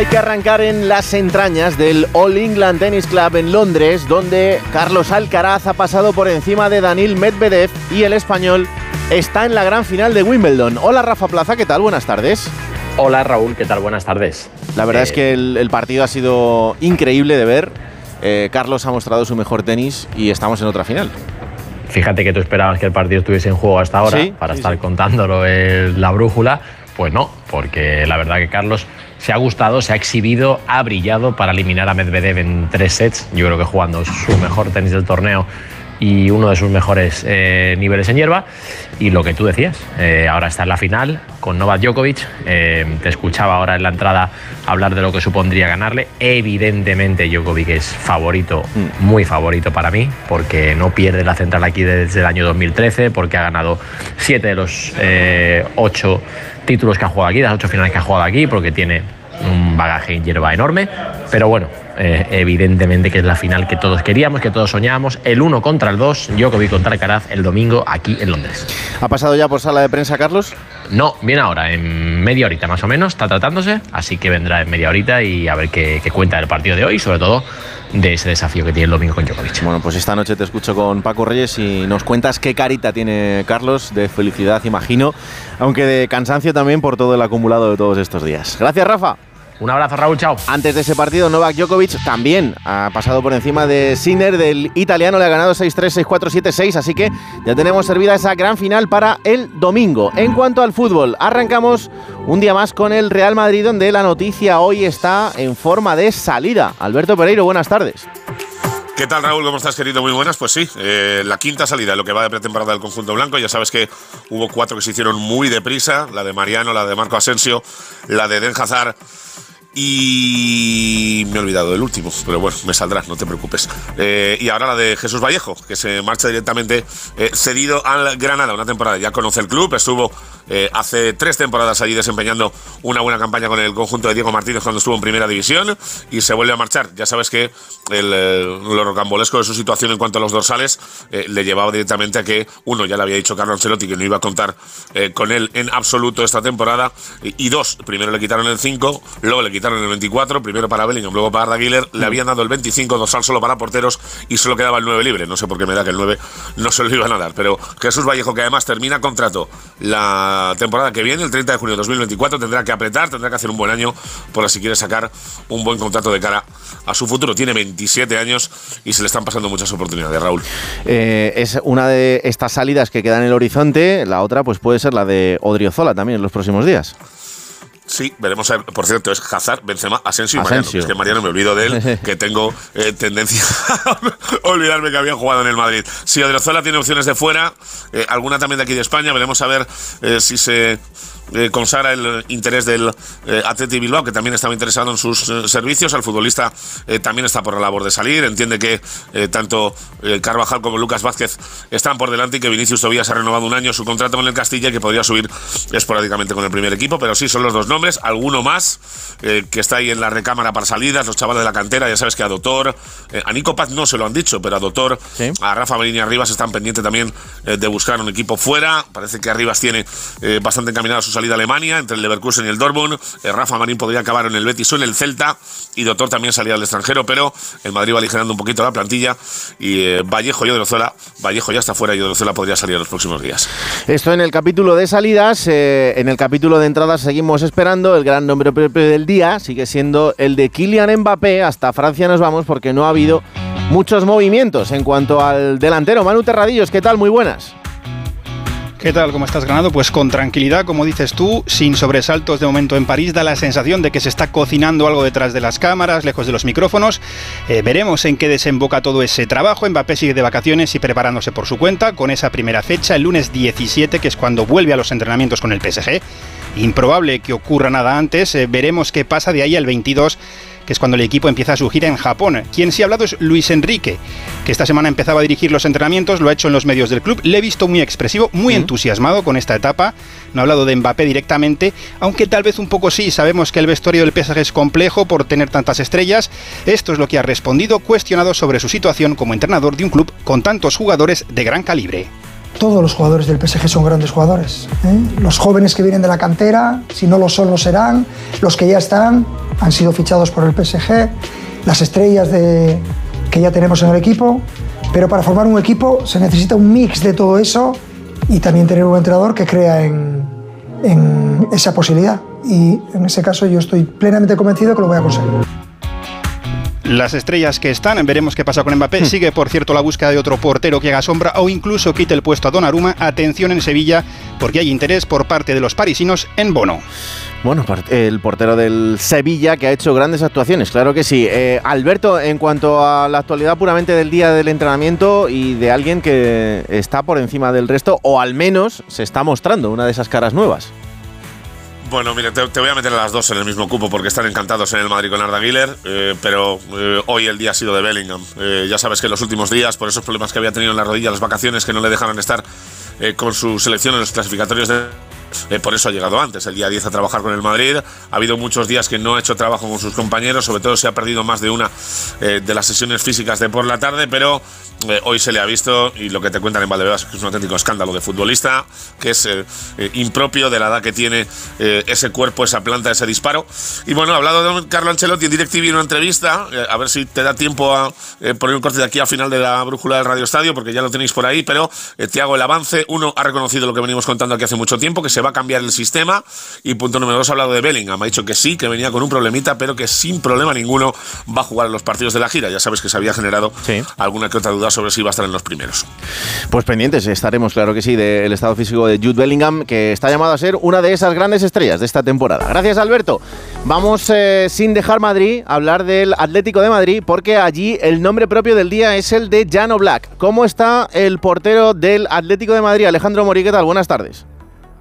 Hay que arrancar en las entrañas del All England Tennis Club en Londres, donde Carlos Alcaraz ha pasado por encima de Daniil Medvedev y el español está en la gran final de Wimbledon. Hola Rafa Plaza, ¿qué tal? Buenas tardes. Hola Raúl, ¿qué tal? Buenas tardes. La verdad es que el, partido ha sido increíble de ver. Eh, Carlos ha mostrado su mejor tenis y estamos en otra final. Fíjate que tú esperabas que el partido estuviese en juego hasta ahora para estar contándolo en la brújula. Pues no, porque la verdad que Carlos se ha gustado, se ha exhibido, ha brillado para eliminar a Medvedev en tres sets. Yo creo que jugando su mejor tenis del torneo y uno de sus mejores eh, niveles en hierba. Y lo que tú decías, eh, ahora está en la final con Novak Djokovic. Eh, te escuchaba ahora en la entrada hablar de lo que supondría ganarle. Evidentemente Djokovic es favorito, muy favorito para mí, porque no pierde la central aquí desde el año 2013, porque ha ganado siete de los ocho títulos que ha jugado aquí, las ocho finales que ha jugado aquí, porque tiene un bagaje en hierba enorme. Pero bueno, eh, evidentemente que es la final que todos queríamos, que todos soñábamos. El 1 contra el 2, vi contra Alcaraz el domingo aquí en Londres. ¿Ha pasado ya por sala de prensa, Carlos? No, viene ahora, en media horita más o menos, está tratándose, así que vendrá en media horita y a ver qué, cuenta del partido de hoy, sobre todo de ese desafío que tiene el domingo con Djokovic. Bueno, pues esta noche te escucho con Paco Reyes y nos cuentas qué carita tiene Carlos, de felicidad imagino, aunque de cansancio también por todo el acumulado de todos estos días. Gracias, Rafa. Un abrazo, Raúl, chao. Antes de ese partido, Novak Djokovic también ha pasado por encima de Sinner, del italiano, le ha ganado 6-3, 6-4, 7-6, así que ya tenemos servida esa gran final para el domingo. En cuanto al fútbol, arrancamos un día más con el Real Madrid, donde la noticia hoy está en forma de salida. Alberto Pereiro, buenas tardes. ¿Qué tal, Raúl? ¿Cómo estás, querido? Muy buenas. Pues sí, eh, la quinta salida, lo que va de pretemporada del conjunto blanco. Ya sabes que hubo cuatro que se hicieron muy deprisa: la de Mariano, la de Marco Asensio, la de Den Hazard y me he olvidado del último, pero bueno, me saldrá, no te preocupes. Eh, y ahora la de Jesús Vallejo, que se marcha directamente eh, cedido al Granada, una temporada. Ya conoce el club, estuvo eh, hace tres temporadas allí desempeñando una buena campaña con el conjunto de Diego Martínez cuando estuvo en primera división y se vuelve a marchar. Ya sabes que el, lo rocambolesco de su situación en cuanto a los dorsales le llevaba directamente a que, uno, ya le había dicho Carlos Ancelotti que no iba a contar con él en absoluto esta temporada, y, dos, primero le quitaron el 5, luego le quitaron quitaron el 24, primero para Bellingham, luego para Güler, le habían dado el 25, dosal solo para porteros y solo quedaba el 9 libre. No sé por qué me da que el 9 no se lo iban a dar, pero Jesús Vallejo, que además termina contrato la temporada que viene, el 30 de junio de 2024, tendrá que apretar, tendrá que hacer un buen año por si quiere sacar un buen contrato de cara a su futuro. Tiene 27 años y se le están pasando muchas oportunidades, Raúl. Eh, es una de estas salidas que quedan en el horizonte, la otra pues puede ser la de Odriozola también en los próximos días. Sí, veremos. A por cierto, es Hazard, Benzema, Asensio y Mariano. Es que Mariano me olvido de él, que tengo eh, tendencia a olvidarme que había jugado en el Madrid. Si Odriozola tiene opciones de fuera, eh, alguna también de aquí de España, veremos a ver eh, si se eh, consagra el interés del eh, Atleti Bilbao, que también estaba interesado en sus eh, servicios. Al futbolista también está por la labor de salir. Entiende que tanto Carvajal como Lucas Vázquez están por delante y que Vinicius Tobías ha renovado un año su contrato con el Castilla y que podría subir esporádicamente con el primer equipo. Pero sí, son los dos nombres. Alguno más que está ahí en la recámara para salidas, los chavales de la cantera. Ya sabes que a Doctor, a Nico Paz no se lo han dicho, pero a Doctor, a Rafa y Arribas están pendientes también de buscar un equipo fuera. Parece que Arribas tiene bastante encaminado sus salida a Alemania, entre el Leverkusen y el Dortmund. Eh, Rafa Marín podría acabar en el Betis o en el Celta. Y Doctor también salía al extranjero, pero el Madrid va aligerando un poquito la plantilla. Y eh, Vallejo y Odriozola, Vallejo ya está fuera y Odriozola podría salir en los próximos días. Esto en el capítulo de salidas. Eh, en el capítulo de entradas seguimos esperando. El gran nombre del día sigue siendo el de Kylian Mbappé. Hasta Francia nos vamos porque no ha habido muchos movimientos en cuanto al delantero. Manu Terradillos, ¿qué tal? Muy buenas. ¿Qué tal? ¿Cómo estás, Granado? Pues con tranquilidad, como dices tú, sin sobresaltos de momento en París, da la sensación de que se está cocinando algo detrás de las cámaras, lejos de los micrófonos. Eh, veremos en qué desemboca todo ese trabajo. Mbappé sigue de vacaciones y preparándose por su cuenta, con esa primera fecha, el lunes 17, que es cuando vuelve a los entrenamientos con el PSG. Improbable que ocurra nada antes. Eh, veremos qué pasa de ahí al 22 que es cuando el equipo empieza su gira en Japón. Quien sí ha hablado es Luis Enrique, que esta semana empezaba a dirigir los entrenamientos, lo ha hecho en los medios del club. Le he visto muy expresivo, muy entusiasmado con esta etapa. No ha hablado de Mbappé directamente, aunque tal vez un poco sí. Sabemos que el vestuario del PSG es complejo por tener tantas estrellas. Esto es lo que ha respondido, cuestionado sobre su situación como entrenador de un club con tantos jugadores de gran calibre. Todos los jugadores del PSG son grandes jugadores. ¿eh? Los jóvenes que vienen de la cantera, si no lo son, lo serán. Los que ya están, han sido fichados por el PSG. Las estrellas de, que ya tenemos en el equipo. Pero para formar un equipo se necesita un mix de todo eso y también tener un entrenador que crea en, en esa posibilidad. Y en ese caso yo estoy plenamente convencido que lo voy a conseguir. Las estrellas que están, veremos qué pasa con Mbappé. Hmm. Sigue, por cierto, la búsqueda de otro portero que haga sombra o incluso quite el puesto a Donnarumma. Atención en Sevilla, porque hay interés por parte de los parisinos en Bono. Bueno, el portero del Sevilla que ha hecho grandes actuaciones, claro que sí. Eh, Alberto, en cuanto a la actualidad puramente del día del entrenamiento y de alguien que está por encima del resto, o al menos se está mostrando una de esas caras nuevas. Bueno, mira, te, voy a meter a las dos en el mismo cupo porque están encantados en el Madrid con Arda Güler, eh, pero eh, hoy el día ha sido de Bellingham. Eh, ya sabes que en los últimos días, por esos problemas que había tenido en la rodilla, las vacaciones que no le dejaron estar con su selección en los clasificatorios de por eso ha llegado antes, el día 10 a trabajar con el Madrid. Ha habido muchos días que no ha hecho trabajo con sus compañeros, sobre todo se ha perdido más de una de las sesiones físicas de por la tarde, pero eh, hoy se le ha visto, y lo que te cuentan en Valdebebas, es un auténtico escándalo de futbolista, que es eh, eh, impropio de la edad que tiene ese cuerpo, esa planta, ese disparo. Y bueno, ha hablado de Carlo Ancelotti en DirecTV en una entrevista, a ver si te da tiempo a poner un corte de aquí al final de la brújula del Radio Estadio, porque ya lo tenéis por ahí, pero te hago el avance. Uno ha reconocido lo que venimos contando aquí hace mucho tiempo, que se va a cambiar el sistema. Y punto número dos, ha hablado de Bellingham. Ha dicho que sí, que venía con un problemita, pero que sin problema ninguno va a jugar en los partidos de la gira. Ya sabes que se había generado alguna que otra duda sobre si iba a estar en los primeros. Pues pendientes estaremos, claro que sí, del estado físico de Jude Bellingham, que está llamado a ser una de esas grandes estrellas de esta temporada. Gracias, Alberto. Vamos, eh, sin dejar Madrid, a hablar del Atlético de Madrid, porque allí el nombre propio del día es el de Jano Black. ¿Cómo está el portero del Atlético de Madrid, Alejandro Moriqueta? Buenas tardes.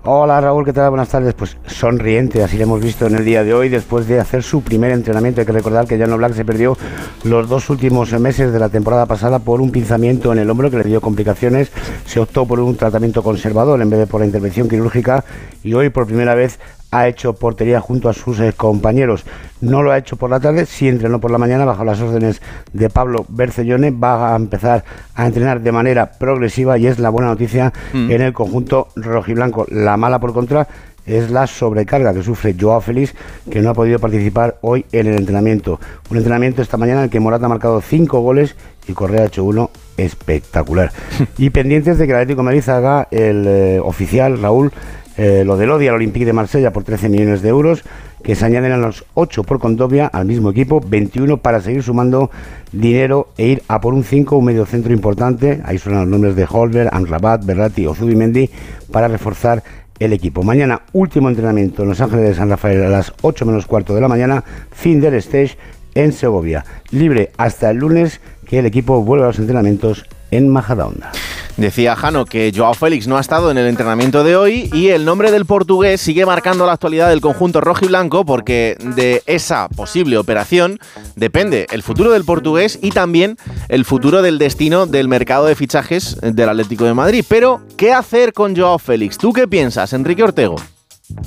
Hola Raúl, ¿qué tal? Buenas tardes. Pues sonriente, así lo hemos visto en el día de hoy, después de hacer su primer entrenamiento. Hay que recordar que Jano Black se perdió los dos últimos meses de la temporada pasada por un pinzamiento en el hombro que le dio complicaciones. Se optó por un tratamiento conservador en vez de por la intervención quirúrgica y hoy por primera vez ha hecho portería junto a sus eh, compañeros. No lo ha hecho por la tarde, sí entrenó por la mañana bajo las órdenes de Pablo Bercellone. Va a empezar a entrenar de manera progresiva y es la buena noticia mm. en el conjunto rojiblanco. La mala, por contra, es la sobrecarga que sufre Joao Félix, que no ha podido participar hoy en el entrenamiento. Un entrenamiento esta mañana en el que Morata ha marcado cinco goles y Correa ha hecho uno espectacular. y pendientes de que el Atlético de Madrid haga el eh, oficial, Raúl, eh, lo del Odia al Olympique de Marsella por 13 millones de euros, que se añaden a los 8 por Condovia al mismo equipo, 21 para seguir sumando dinero e ir a por un 5, un medio centro importante. Ahí suenan los nombres de Holber, Amrabat, Berratti o Zubimendi para reforzar el equipo. Mañana, último entrenamiento en Los Ángeles de San Rafael a las 8 menos cuarto de la mañana, fin del stage en Segovia. Libre hasta el lunes que el equipo vuelva a los entrenamientos en Majadahonda. Decía Jano que Joao Félix no ha estado en el entrenamiento de hoy y el nombre del portugués sigue marcando la actualidad del conjunto rojo y blanco porque de esa posible operación depende el futuro del portugués y también el futuro del destino del mercado de fichajes del Atlético de Madrid. Pero, ¿qué hacer con Joao Félix? ¿Tú qué piensas, Enrique Ortego?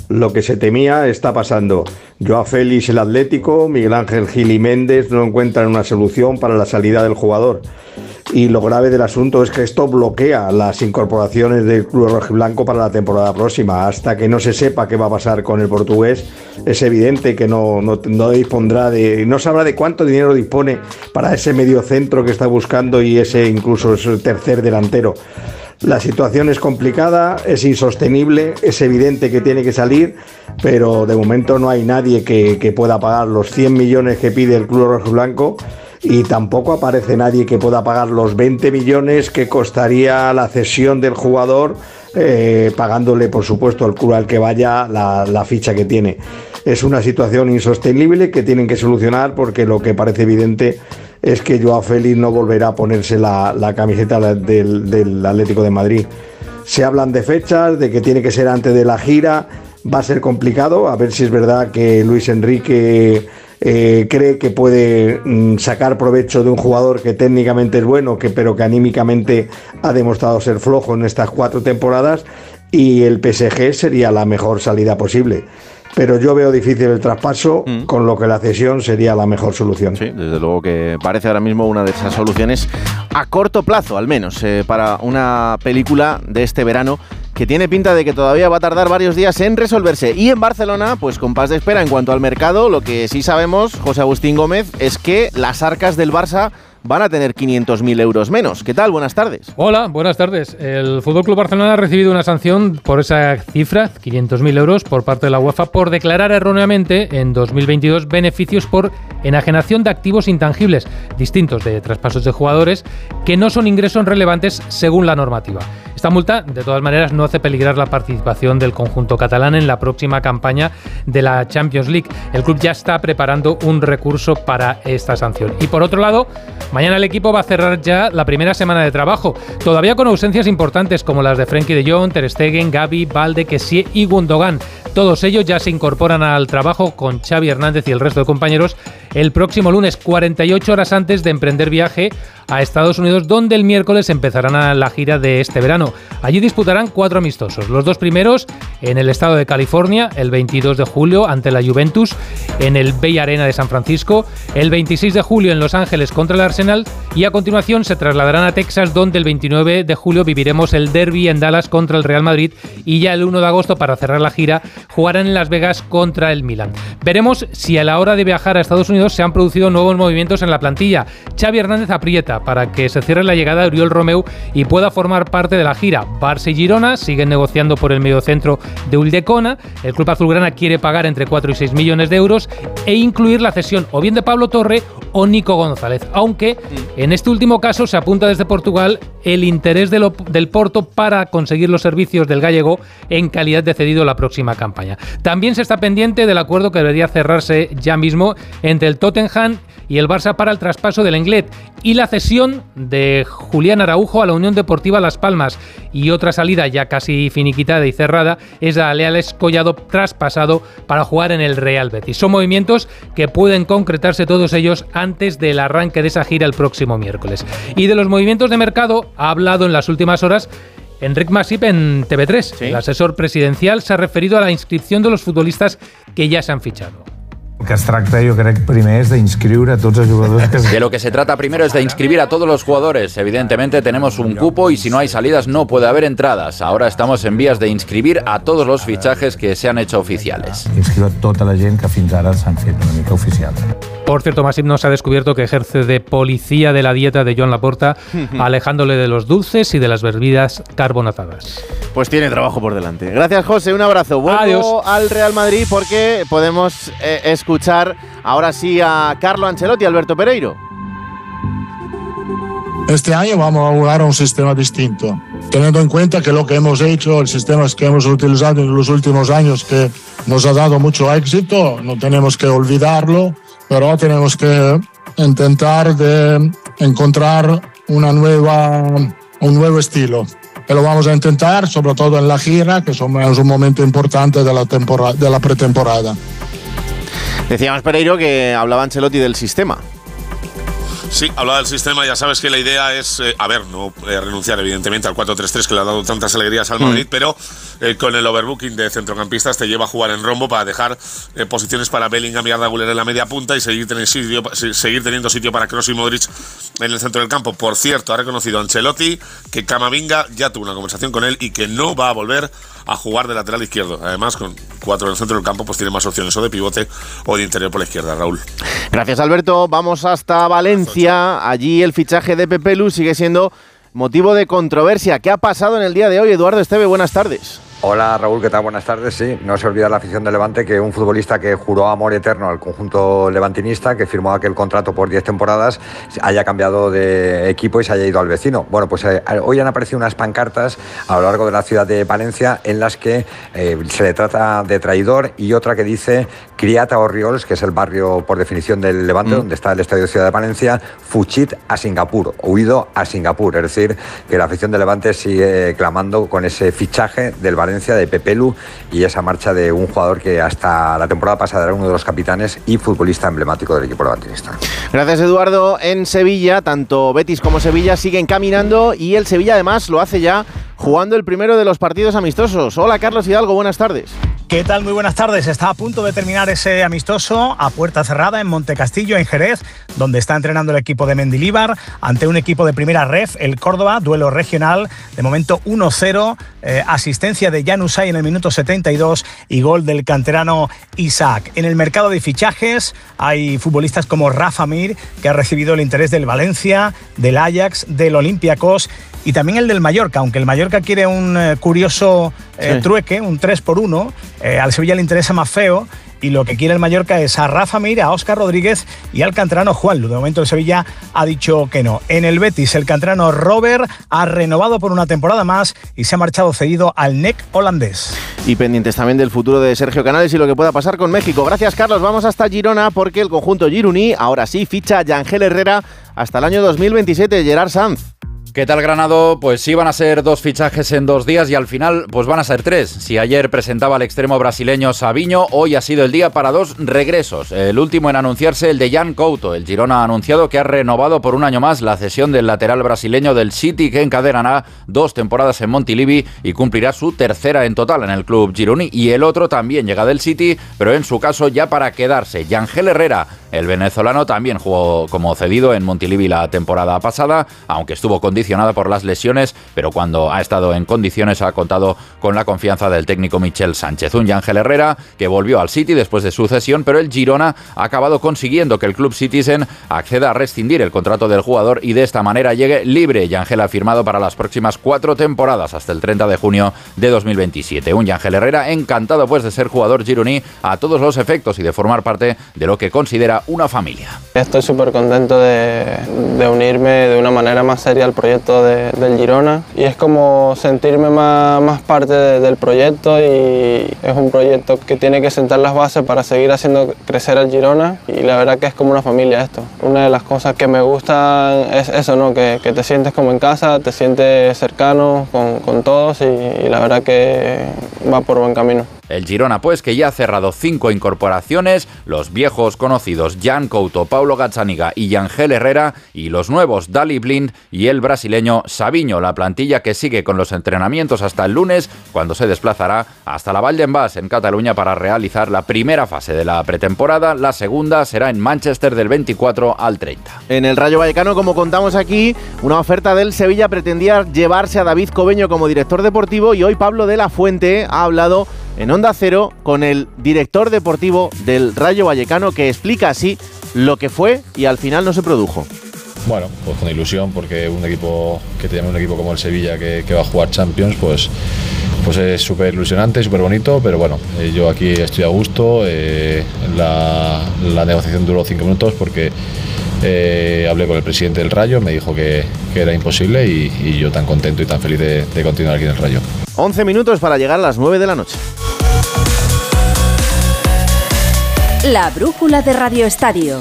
Lo que se temía está pasando. Joao Félix, el Atlético, Miguel Ángel Gil y Méndez no encuentran una solución para la salida del jugador y lo grave del asunto es que esto bloquea las incorporaciones del Club Rojiblanco para la temporada próxima. Hasta que no se sepa qué va a pasar con el portugués, es evidente que no, no, dispondrá de, no sabrá de cuánto dinero dispone para ese medio centro que está buscando y ese incluso tercer delantero. La situación es complicada, es insostenible, es evidente que tiene que salir, pero de momento no hay nadie que, pueda pagar los 100 millones que pide el Club Rojiblanco y tampoco aparece nadie que pueda pagar los 20 millones que costaría la cesión del jugador, eh, pagándole por supuesto al club al que vaya la, ficha que tiene. Es una situación insostenible que tienen que solucionar porque lo que parece evidente es que Joao Félix no volverá a ponerse la, camiseta del, Atlético de Madrid. Se hablan de fechas, de que tiene que ser antes de la gira. Va a ser complicado, a ver si es verdad que Luis Enrique eh, cree que puede mm, sacar provecho de un jugador que técnicamente es bueno, que, pero que anímicamente ha demostrado ser flojo en estas cuatro temporadas y el PSG sería la mejor salida posible. Pero yo veo difícil el traspaso, mm. con lo que la cesión sería la mejor solución. Sí, desde luego que parece ahora mismo una de esas soluciones a corto plazo, al menos, eh, para una película de este verano que tiene pinta de que todavía va a tardar varios días en resolverse. Y en Barcelona, pues con paz de espera en cuanto al mercado, lo que sí sabemos, José Agustín Gómez, es que las arcas del Barça van a tener 500.000 euros menos. ¿Qué tal? Buenas tardes. Hola, buenas tardes. El Fútbol Club Barcelona ha recibido una sanción por esa cifra, 500.000 euros, por parte de la UEFA por declarar erróneamente en 2022 beneficios por enajenación de activos intangibles distintos de traspasos de jugadores que no son ingresos relevantes según la normativa. Esta multa, de todas maneras, no hace peligrar la participación del conjunto catalán en la próxima campaña de la Champions League. El club ya está preparando un recurso para esta sanción. Y por otro lado, mañana el equipo va a cerrar ya la primera semana de trabajo, todavía con ausencias importantes como las de Frenkie de Jong, Ter Stegen, Gaby, Valde, Kessie y Gundogan. Todos ellos ya se incorporan al trabajo con Xavi Hernández y el resto de compañeros el próximo lunes, 48 horas antes de emprender viaje a Estados Unidos, donde el miércoles empezarán la gira de este verano. Allí disputarán cuatro amistosos. Los dos primeros en el estado de California, el 22 de julio ante la Juventus, en el Bay Arena de San Francisco, el 26 de julio en Los Ángeles contra el Arsenal y a continuación se trasladarán a Texas, donde el 29 de julio viviremos el derby en Dallas contra el Real Madrid y ya el 1 de agosto para cerrar la gira jugarán en Las Vegas contra el Milan. Veremos si a la hora de viajar a Estados Unidos se han producido nuevos movimientos en la plantilla. Xavi Hernández aprieta para que se cierre la llegada de Oriol Romeu y pueda formar parte de la gira. Barça y Girona siguen negociando por el mediocentro de Uldecona. El club azulgrana quiere pagar entre 4 y 6 millones de euros e incluir la cesión o bien de Pablo Torre o Nico González, aunque en este último caso se apunta desde Portugal el interés del Porto para conseguir los servicios del gallego en calidad de cedido la próxima campaña. También se está pendiente del acuerdo que debería cerrarse ya mismo entre el Tottenham y el Barça para el traspaso del Englet y la cesión de Julián Araujo a la Unión Deportiva Las Palmas y otra salida ya casi finiquitada y cerrada es a Leales Collado traspasado para jugar en el Real Betis. Son movimientos que pueden concretarse todos ellos antes del arranque de esa gira el próximo miércoles. Y de los movimientos de mercado ha hablado en las últimas horas Enric Masip en TV3. El asesor presidencial se ha referido a la inscripción de los futbolistas que ya se han fichado que es tracta, yo creo, primer es d'inscriure a todos los jugadores. Que... de lo que se trata primero es de inscribir a todos los jugadores. Evidentemente tenemos un cupo y si no hay salidas no puede haber entradas. Ahora estamos en vías de inscribir a todos los fichajes que se han hecho oficiales. Inscribo a toda la gente que fins ara s'han fet una mica oficial. Por cierto, Masip nos ha descubierto que ejerce de policía de la dieta de Joan Laporta, alejándole de los dulces y de las bebidas carbonatadas. Pues tiene trabajo por delante. Gracias, José. Un abrazo. Vuelvo Adiós. al Real Madrid porque podemos eh, escuchar ahora sí a Carlo Ancelotti y Alberto Pereiro. Este año vamos a jugar a un sistema distinto, teniendo en cuenta que lo que hemos hecho, el sistema que hemos utilizado en los últimos años, que nos ha dado mucho éxito, no tenemos que olvidarlo pero tenemos que intentar de encontrar una nueva, un nuevo estilo. Y lo vamos a intentar, sobre todo en la gira, que es un momento importante de la, temporada, de la pretemporada. Decíamos, Pereiro, que hablaba Ancelotti del sistema. Sí, hablaba del sistema, ya sabes que la idea es, eh, a ver, no eh, renunciar evidentemente al 4-3-3 que le ha dado tantas alegrías al mm. Madrid, pero eh, con el overbooking de centrocampistas te lleva a jugar en rombo para dejar posiciones para Bellingham y Arda Güler en la media punta y seguir, sitio, seguir teniendo sitio para Kroos y Modric en el centro del campo. Por cierto, ha reconocido Ancelotti que Camavinga ya tuvo una conversación con él y que no va a volver a jugar de lateral izquierdo. Además, con cuatro en el centro del campo, pues tiene más opciones o de pivote o de interior por la izquierda, Raúl. Gracias, Alberto. Vamos hasta Valencia. Allí el fichaje de Pepe Lu sigue siendo motivo de controversia. ¿Qué ha pasado en el día de hoy, Eduardo Esteve? Buenas tardes. Hola Raúl, ¿qué tal? Buenas tardes. Sí, no se olvida la afición de Levante que un futbolista que juró amor eterno al conjunto levantinista, que firmó aquel contrato por 10 temporadas, haya cambiado de equipo y se haya ido al vecino. Bueno, pues eh, hoy han aparecido unas pancartas a lo largo de la ciudad de Valencia en las que eh, se le trata de traidor y otra que dice Criata Orriols, que es el barrio por definición del Levante, mm. donde está el Estadio de Ciudad de Valencia, Fuchit a Singapur, huido a Singapur. Es decir, que la afición de Levante sigue clamando con ese fichaje del Valencia de Pepelu y esa marcha de un jugador que hasta la temporada pasada era uno de los capitanes y futbolista emblemático del equipo levantinista. Gracias Eduardo. En Sevilla, tanto Betis como Sevilla siguen caminando y el Sevilla además lo hace ya jugando el primero de los partidos amistosos. Hola Carlos Hidalgo, buenas tardes. ¿Qué tal? Muy buenas tardes. Está a punto de terminar ese amistoso a puerta cerrada en Montecastillo, en Jerez, donde está entrenando el equipo de Mendilíbar ante un equipo de primera ref, el Córdoba, duelo regional. De momento 1-0, eh, asistencia de Janusay en el minuto 72 y gol del canterano Isaac. En el mercado de fichajes hay futbolistas como Rafa Mir, que ha recibido el interés del Valencia, del Ajax, del Olympiacos y también el del Mallorca, aunque el Mallorca quiere un eh, curioso eh, trueque, un 3 por 1, eh, al Sevilla le interesa más feo y lo que quiere el Mallorca es a Rafa Mir, a Óscar Rodríguez y al canterano Juan Lu. De momento el Sevilla ha dicho que no. En el Betis el canterano Robert ha renovado por una temporada más y se ha marchado cedido al NEC holandés. Y pendientes también del futuro de Sergio Canales y lo que pueda pasar con México. Gracias Carlos, vamos hasta Girona porque el conjunto Giruní ahora sí ficha a Yangel Herrera hasta el año 2027, Gerard Sanz. ¿Qué tal Granado? Pues sí van a ser dos fichajes en dos días y al final pues van a ser tres. Si ayer presentaba el extremo brasileño Sabiño, hoy ha sido el día para dos regresos. El último en anunciarse el de Jan Couto. El Girona ha anunciado que ha renovado por un año más la cesión del lateral brasileño del City que encadenará dos temporadas en Montilivi y cumplirá su tercera en total en el club Gironi. Y el otro también llega del City, pero en su caso ya para quedarse. Yangel Herrera, el venezolano, también jugó como cedido en Montilivi la temporada pasada, aunque estuvo con condicionada por las lesiones, pero cuando ha estado en condiciones ha contado con la confianza del técnico Michel Sánchez. Un Ángel Herrera que volvió al City después de su cesión, pero el Girona ha acabado consiguiendo que el club Citizen acceda a rescindir el contrato del jugador y de esta manera llegue libre. Yangel ha firmado para las próximas cuatro temporadas hasta el 30 de junio de 2027. Un Yangel Herrera encantado pues de ser jugador gironí a todos los efectos y de formar parte de lo que considera una familia. Estoy súper contento de unirme de una manera más seria al proyecto del Girona y es como sentirme más, más parte del proyecto y es un proyecto que tiene que sentar las bases para seguir haciendo crecer al Girona y la verdad que es como una familia esto. Una de las cosas que me gustan es eso, ¿no? que, que te sientes como en casa, te sientes cercano con, con todos y, y la verdad que va por buen camino. El Girona, pues, que ya ha cerrado cinco incorporaciones, los viejos conocidos Jan Couto, Paulo Gazzaniga y Yangel Herrera, y los nuevos Dali Blind y el brasileño Sabiño, la plantilla que sigue con los entrenamientos hasta el lunes, cuando se desplazará hasta la Valdenbas, en Cataluña, para realizar la primera fase de la pretemporada. La segunda será en Manchester del 24 al 30. En el Rayo Vallecano, como contamos aquí, una oferta del Sevilla pretendía llevarse a David Cobeño como director deportivo y hoy Pablo de la Fuente ha hablado en Onda Cero con el director deportivo del Rayo Vallecano que explica así lo que fue y al final no se produjo. Bueno, pues con ilusión porque un equipo que tiene un equipo como el Sevilla que, que va a jugar Champions, pues pues es súper ilusionante, súper bonito, pero bueno, eh, yo aquí estoy a gusto. Eh, la, la, negociación duró cinco minutos porque eh, hablé con el presidente del Rayo, me dijo que, que era imposible y, y, yo tan contento y tan feliz de, de continuar aquí en el Rayo. 11 minutos para llegar a las 9 de la noche. La brújula de Radio Estadio.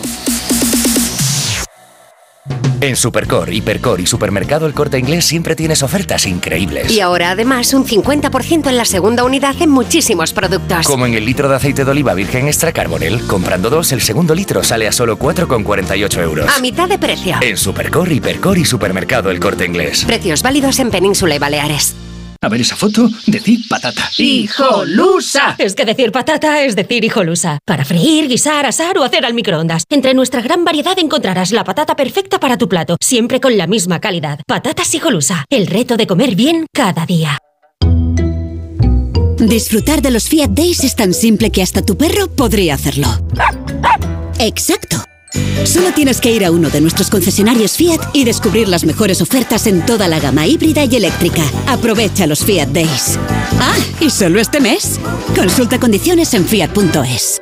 En Supercor, Hipercor y Supermercado El Corte Inglés siempre tienes ofertas increíbles. Y ahora además un 50% en la segunda unidad en muchísimos productos. Como en el litro de aceite de oliva virgen extra carbonel. Comprando dos, el segundo litro sale a solo 4,48 euros. A mitad de precio. En Supercor, Hipercor y Supermercado El Corte Inglés. Precios válidos en Península y Baleares. A ver esa foto, decir patata. ¡Hijolusa! Es que decir patata es decir hijolusa. Para freír, guisar, asar o hacer al microondas. Entre nuestra gran variedad encontrarás la patata perfecta para tu plato, siempre con la misma calidad. Patatas hijolusa. El reto de comer bien cada día. Disfrutar de los Fiat Days es tan simple que hasta tu perro podría hacerlo. Exacto. Solo tienes que ir a uno de nuestros concesionarios Fiat y descubrir las mejores ofertas en toda la gama híbrida y eléctrica. Aprovecha los Fiat Days. Ah, y solo este mes. Consulta condiciones en fiat.es.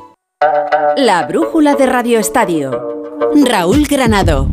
La brújula de Radio Estadio. Raúl Granado.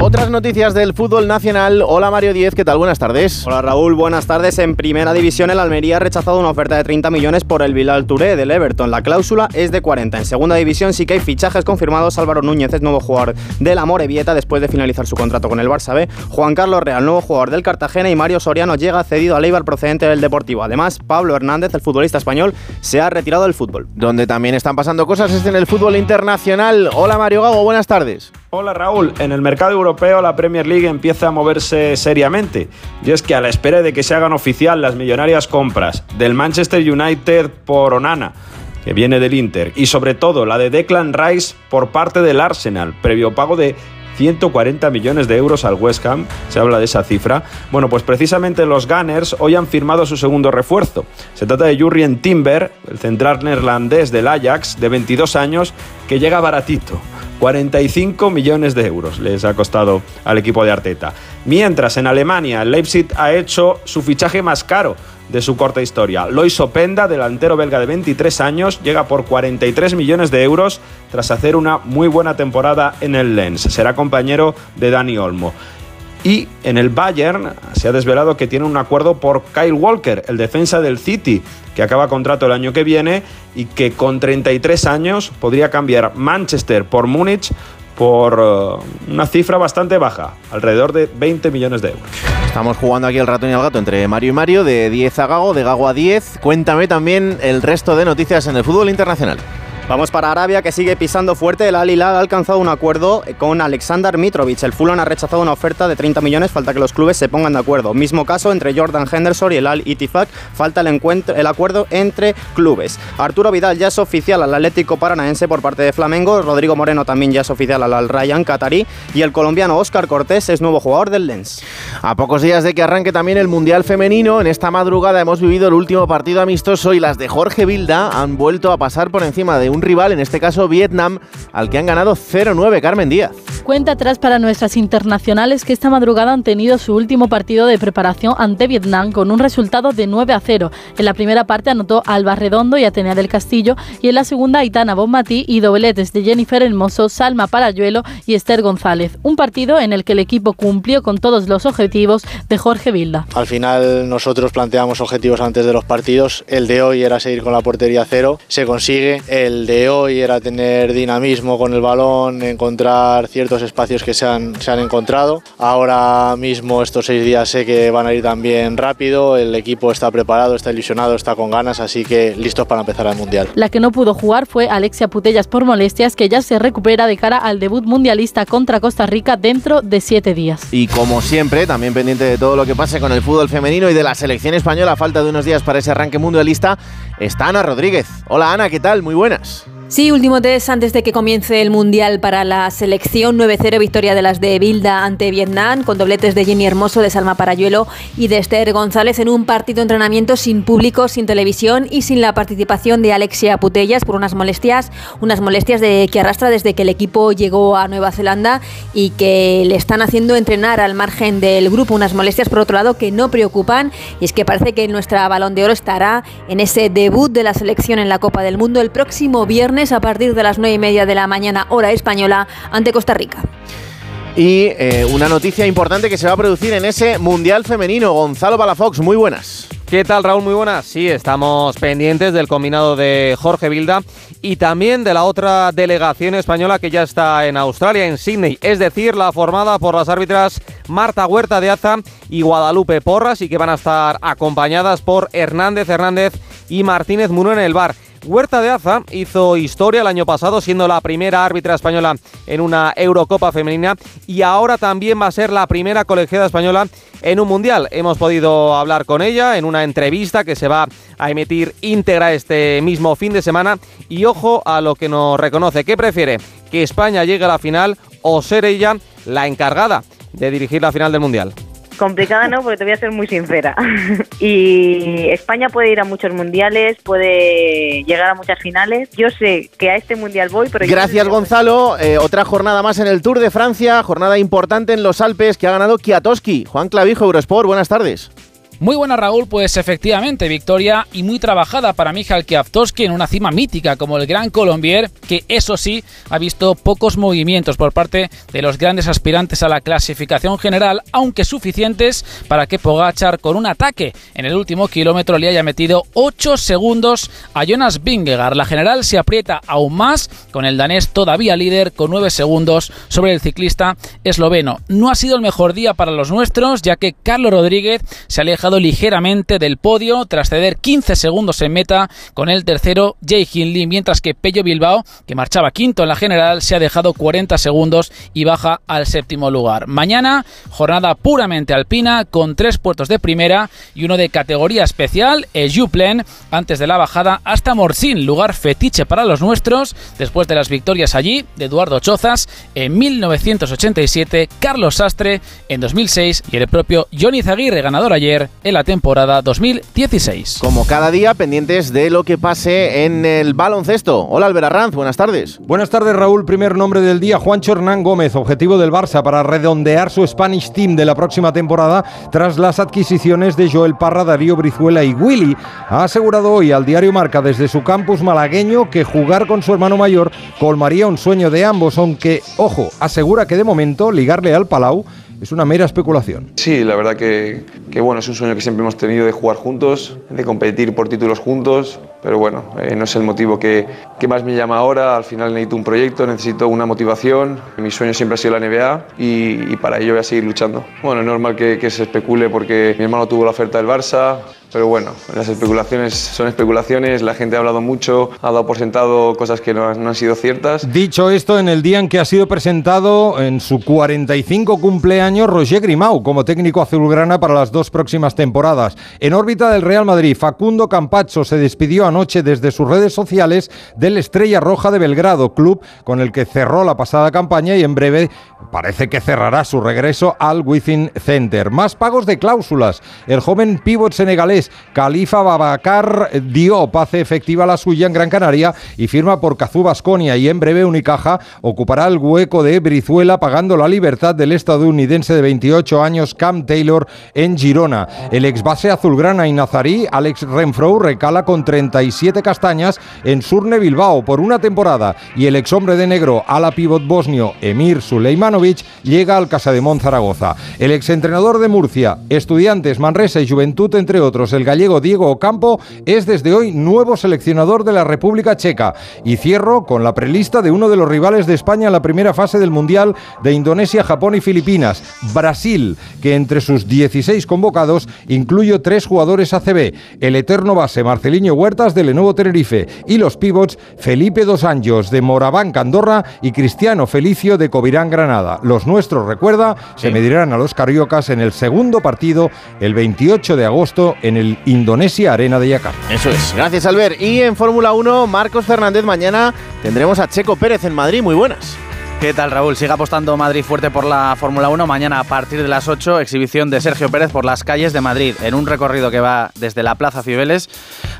Otras noticias del fútbol nacional. Hola Mario Díez, ¿qué tal? Buenas tardes. Hola Raúl, buenas tardes. En primera división el Almería ha rechazado una oferta de 30 millones por el Bilal Touré del Everton. La cláusula es de 40. En segunda división sí que hay fichajes confirmados. Álvaro Núñez es nuevo jugador del Amorebieta después de finalizar su contrato con el Barça B. Juan Carlos Real, nuevo jugador del Cartagena y Mario Soriano llega cedido a Leibar procedente del Deportivo. Además, Pablo Hernández, el futbolista español, se ha retirado del fútbol. Donde también están pasando cosas es en el fútbol internacional. Hola Mario Gago, buenas tardes. Hola Raúl, en el mercado europeo la Premier League empieza a moverse seriamente y es que a la espera de que se hagan oficial las millonarias compras del Manchester United por Onana, que viene del Inter, y sobre todo la de Declan Rice por parte del Arsenal, previo pago de 140 millones de euros al West Ham, se habla de esa cifra. Bueno, pues precisamente los Gunners hoy han firmado su segundo refuerzo. Se trata de Jurrien Timber, el central neerlandés del Ajax, de 22 años, que llega baratito. 45 millones de euros les ha costado al equipo de Arteta. Mientras en Alemania Leipzig ha hecho su fichaje más caro de su corta historia. Lois Openda, delantero belga de 23 años, llega por 43 millones de euros tras hacer una muy buena temporada en el Lens. Será compañero de Dani Olmo. Y en el Bayern se ha desvelado que tiene un acuerdo por Kyle Walker, el defensa del City, que acaba contrato el año que viene y que con 33 años podría cambiar Manchester por Múnich por uh, una cifra bastante baja, alrededor de 20 millones de euros. Estamos jugando aquí el ratón y el gato entre Mario y Mario, de 10 a Gago, de Gago a 10. Cuéntame también el resto de noticias en el fútbol internacional. Vamos para Arabia, que sigue pisando fuerte. El Al Hilal ha alcanzado un acuerdo con Alexander Mitrovic. El Fulham ha rechazado una oferta de 30 millones. Falta que los clubes se pongan de acuerdo. Mismo caso entre Jordan Henderson y el Al Itifak. Falta el, encuentro, el acuerdo entre clubes. Arturo Vidal ya es oficial al Atlético Paranaense por parte de Flamengo. Rodrigo Moreno también ya es oficial al Al Ryan Qatarí. Y el colombiano Oscar Cortés es nuevo jugador del Lens. A pocos días de que arranque también el Mundial Femenino, en esta madrugada hemos vivido el último partido amistoso y las de Jorge Vilda han vuelto a pasar por encima de un rival, en este caso Vietnam, al que han ganado 0-9 Carmen Díaz. Cuenta atrás para nuestras internacionales que esta madrugada han tenido su último partido de preparación ante Vietnam con un resultado de 9 a 0. En la primera parte anotó Alba Redondo y Atenea del Castillo y en la segunda Aitana Bonmatí y dobletes de Jennifer Hermoso, Salma Parayuelo y Esther González. Un partido en el que el equipo cumplió con todos los objetivos de Jorge Vilda. Al final nosotros planteamos objetivos antes de los partidos. El de hoy era seguir con la portería cero. Se consigue. El de hoy era tener dinamismo con el balón, encontrar ciertos espacios que se han, se han encontrado. Ahora mismo estos seis días sé que van a ir también rápido. El equipo está preparado, está ilusionado, está con ganas, así que listos para empezar el Mundial. La que no pudo jugar fue Alexia Putellas por molestias, que ya se recupera de cara al debut mundialista contra Costa Rica dentro de siete días. Y como siempre, también pendiente de todo lo que pase con el fútbol femenino y de la selección española, a falta de unos días para ese arranque mundialista, está Ana Rodríguez. Hola Ana, ¿qué tal? Muy buenas. Sí, último test antes de que comience el Mundial para la selección. 9-0 victoria de las de Bilda ante Vietnam, con dobletes de Jenny Hermoso, de Salma Parayuelo y de Esther González en un partido de entrenamiento sin público, sin televisión y sin la participación de Alexia Putellas por unas molestias, unas molestias que arrastra desde que el equipo llegó a Nueva Zelanda y que le están haciendo entrenar al margen del grupo. Unas molestias, por otro lado, que no preocupan y es que parece que nuestra balón de oro estará en ese debut de la selección en la Copa del Mundo el próximo viernes a partir de las 9 y media de la mañana, hora española, ante Costa Rica. Y eh, una noticia importante que se va a producir en ese Mundial Femenino. Gonzalo Palafox, muy buenas. ¿Qué tal, Raúl? Muy buenas. Sí, estamos pendientes del combinado de Jorge Vilda y también de la otra delegación española que ya está en Australia, en Sydney, es decir, la formada por las árbitras Marta Huerta de Aza y Guadalupe Porras y que van a estar acompañadas por Hernández Hernández y Martínez Muro en el bar. Huerta de Aza hizo historia el año pasado siendo la primera árbitra española en una Eurocopa femenina y ahora también va a ser la primera colegiada española en un mundial. Hemos podido hablar con ella en una entrevista que se va a emitir íntegra este mismo fin de semana y ojo a lo que nos reconoce. ¿Qué prefiere? ¿Que España llegue a la final o ser ella la encargada de dirigir la final del mundial? Complicada no, porque te voy a ser muy sincera. y España puede ir a muchos mundiales, puede llegar a muchas finales. Yo sé que a este mundial voy, pero... Gracias Gonzalo. Eh, otra jornada más en el Tour de Francia, jornada importante en los Alpes que ha ganado Kiatowski. Juan Clavijo, Eurosport, buenas tardes. Muy buena Raúl, pues efectivamente, victoria y muy trabajada para Michal Kwiatkowski en una cima mítica como el Gran Colombier, que eso sí ha visto pocos movimientos por parte de los grandes aspirantes a la clasificación general, aunque suficientes para que Pogachar con un ataque en el último kilómetro le haya metido 8 segundos a Jonas Vingegaard. La general se aprieta aún más con el danés todavía líder con 9 segundos sobre el ciclista esloveno. No ha sido el mejor día para los nuestros, ya que Carlos Rodríguez se ha ligeramente del podio tras ceder 15 segundos en meta con el tercero Jay Hindley, mientras que Pello Bilbao, que marchaba quinto en la general, se ha dejado 40 segundos y baja al séptimo lugar. Mañana, jornada puramente alpina con tres puertos de primera y uno de categoría especial, el Juplen, antes de la bajada hasta Morcín, lugar fetiche para los nuestros, después de las victorias allí de Eduardo Chozas en 1987, Carlos Sastre en 2006 y el propio Johnny Zaguirre, ganador ayer en la temporada 2016. Como cada día, pendientes de lo que pase en el baloncesto. Hola Albert Arranz, buenas tardes. Buenas tardes Raúl, primer nombre del día, Juancho Hernán Gómez, objetivo del Barça para redondear su Spanish Team de la próxima temporada tras las adquisiciones de Joel Parra, Darío Brizuela y Willy. Ha asegurado hoy al diario Marca desde su campus malagueño que jugar con su hermano mayor colmaría un sueño de ambos, aunque, ojo, asegura que de momento ligarle al Palau es una mera especulación. Sí, la verdad que, que, bueno, es un sueño que siempre hemos tenido de jugar juntos, de competir por títulos juntos, pero bueno, eh, no es el motivo que, que, más me llama ahora, al final necesito un proyecto, necesito una motivación, mi sueño siempre ha sido la NBA y, para ello voy a seguir luchando. Bueno, es normal que se especule porque mi hermano tuvo la oferta del Barça, pero bueno, las especulaciones son especulaciones, la gente ha hablado mucho, ha dado por sentado cosas que no, no, han sido ciertas. Dicho esto, en el día en que ha sido presentado en su 45 cumpleaños Roger Grimau como técnico azulgrana para las dos próximas temporadas. En órbita del Real Madrid, Facundo Campacho se despidió anoche desde sus redes sociales del Estrella Roja de Belgrado, club con el que cerró la pasada campaña y en breve parece que cerrará su regreso al Within Center. Más pagos de cláusulas. El joven pívot senegalés Khalifa Babacar Diop hace efectiva la suya en Gran Canaria y firma por Cazú Basconia y en breve Unicaja ocupará el hueco de Brizuela pagando la libertad del estadounidense de 28 años Cam Taylor en Girona. El ex base azulgrana y nazarí Alex Renfro recala con 37 castañas en Surne Bilbao por una temporada y el ex hombre de negro ala pivot bosnio Emir Suleimanovic llega al Casademón Zaragoza. El ex entrenador de Murcia, Estudiantes, Manresa y Juventud entre otros el gallego Diego Ocampo es desde hoy nuevo seleccionador de la República Checa. Y cierro con la prelista de uno de los rivales de España en la primera fase del Mundial de Indonesia, Japón y Filipinas, Brasil, que entre sus 16 convocados incluye tres jugadores ACB, el eterno base Marceliño Huertas de Lenovo Tenerife y los pivots Felipe Dos Anjos de Moraván Candorra y Cristiano Felicio de Covirán Granada. Los nuestros, recuerda, sí. se medirán a los cariocas en el segundo partido el 28 de agosto en el Indonesia Arena de Yakarta. Eso es. Gracias, Albert. Y en Fórmula 1, Marcos Fernández, mañana tendremos a Checo Pérez en Madrid. Muy buenas. ¿Qué tal, Raúl? Sigue apostando Madrid fuerte por la Fórmula 1. Mañana, a partir de las 8, exhibición de Sergio Pérez por las calles de Madrid, en un recorrido que va desde la Plaza Cibeles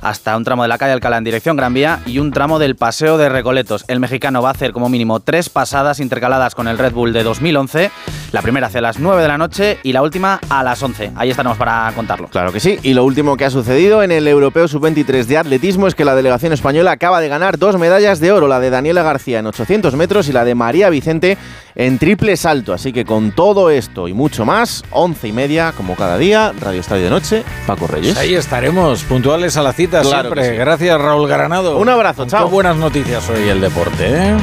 hasta un tramo de la calle Alcalá en dirección Gran Vía y un tramo del Paseo de Recoletos. El mexicano va a hacer como mínimo tres pasadas intercaladas con el Red Bull de 2011. La primera hacia las 9 de la noche y la última a las 11. Ahí estaremos para contarlo. Claro que sí. Y lo último que ha sucedido en el Europeo Sub-23 de atletismo es que la delegación española acaba de ganar dos medallas de oro, la de Daniela García en 800 metros y la de María Vicente en triple salto. Así que con todo esto y mucho más, once y media, como cada día, Radio Estadio de Noche, Paco Reyes. Pues ahí estaremos, puntuales a la cita claro siempre. Sí. Gracias, Raúl Granado. Un abrazo, chao. Qué buenas noticias hoy el deporte, ¿eh?